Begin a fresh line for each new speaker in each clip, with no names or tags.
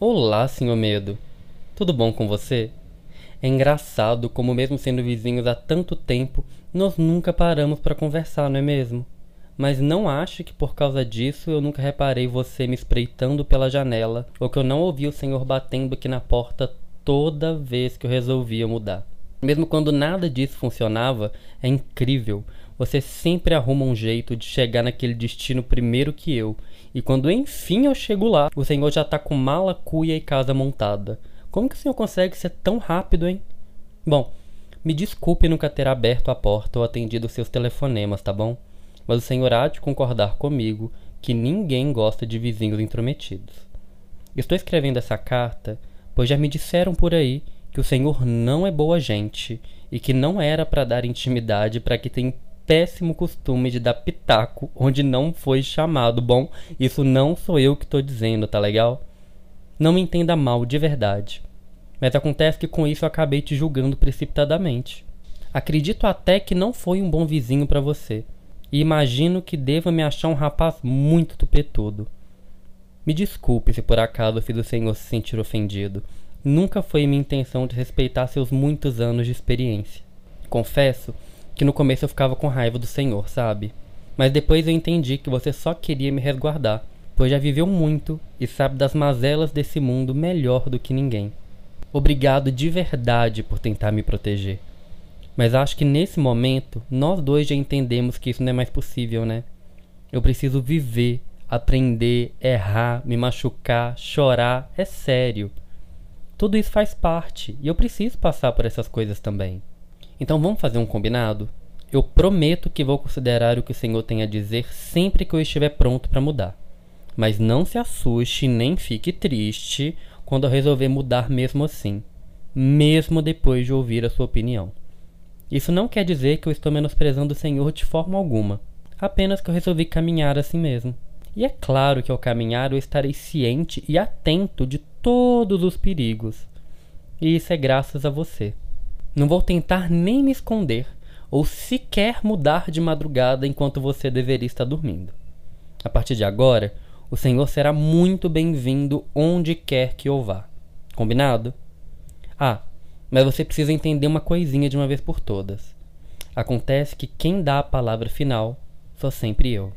Olá, senhor Medo. Tudo bom com você? É engraçado como, mesmo sendo vizinhos há tanto tempo, nós nunca paramos para conversar, não é mesmo? Mas não ache que por causa disso eu nunca reparei você me espreitando pela janela ou que eu não ouvi o senhor batendo aqui na porta toda vez que eu resolvia mudar. Mesmo quando nada disso funcionava, é incrível. Você sempre arruma um jeito de chegar naquele destino primeiro que eu e quando enfim eu chego lá, o senhor já tá com mala, cuia e casa montada. Como que o senhor consegue ser tão rápido, hein? Bom, me desculpe nunca ter aberto a porta ou atendido seus telefonemas, tá bom? Mas o senhor há de concordar comigo que ninguém gosta de vizinhos intrometidos. Estou escrevendo essa carta pois já me disseram por aí que o senhor não é boa gente e que não era para dar intimidade para que tem péssimo costume de dar pitaco onde não foi chamado. Bom, isso não sou eu que estou dizendo, tá legal? Não me entenda mal, de verdade. Mas acontece que com isso eu acabei te julgando precipitadamente. Acredito até que não foi um bom vizinho para você. E imagino que deva me achar um rapaz muito tupetudo. Me desculpe se por acaso fiz o senhor se sentir ofendido. Nunca foi minha intenção de respeitar seus muitos anos de experiência. Confesso que no começo eu ficava com raiva do Senhor, sabe? Mas depois eu entendi que você só queria me resguardar, pois já viveu muito e sabe das mazelas desse mundo melhor do que ninguém. Obrigado de verdade por tentar me proteger. Mas acho que nesse momento nós dois já entendemos que isso não é mais possível, né? Eu preciso viver, aprender, errar, me machucar, chorar, é sério. Tudo isso faz parte e eu preciso passar por essas coisas também. Então vamos fazer um combinado? Eu prometo que vou considerar o que o Senhor tem a dizer sempre que eu estiver pronto para mudar. Mas não se assuste nem fique triste quando eu resolver mudar mesmo assim, mesmo depois de ouvir a sua opinião. Isso não quer dizer que eu estou menosprezando o Senhor de forma alguma, apenas que eu resolvi caminhar assim mesmo. E é claro que ao caminhar eu estarei ciente e atento de todos os perigos. E isso é graças a você. Não vou tentar nem me esconder ou sequer mudar de madrugada enquanto você deveria estar dormindo. A partir de agora, o Senhor será muito bem-vindo onde quer que eu vá. Combinado? Ah, mas você precisa entender uma coisinha de uma vez por todas. Acontece que quem dá a palavra final sou sempre eu.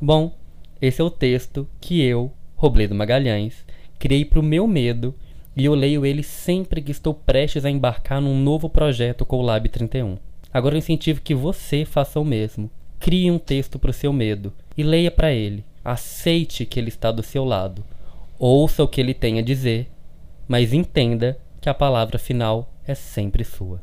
Bom, esse é o texto que eu, Robledo Magalhães, criei para o meu medo e eu leio ele sempre que estou prestes a embarcar num novo projeto com o Lab 31. Agora eu incentivo que você faça o mesmo. Crie um texto para o seu medo e leia para ele. Aceite que ele está do seu lado. Ouça o que ele tem a dizer, mas entenda que a palavra final é sempre sua.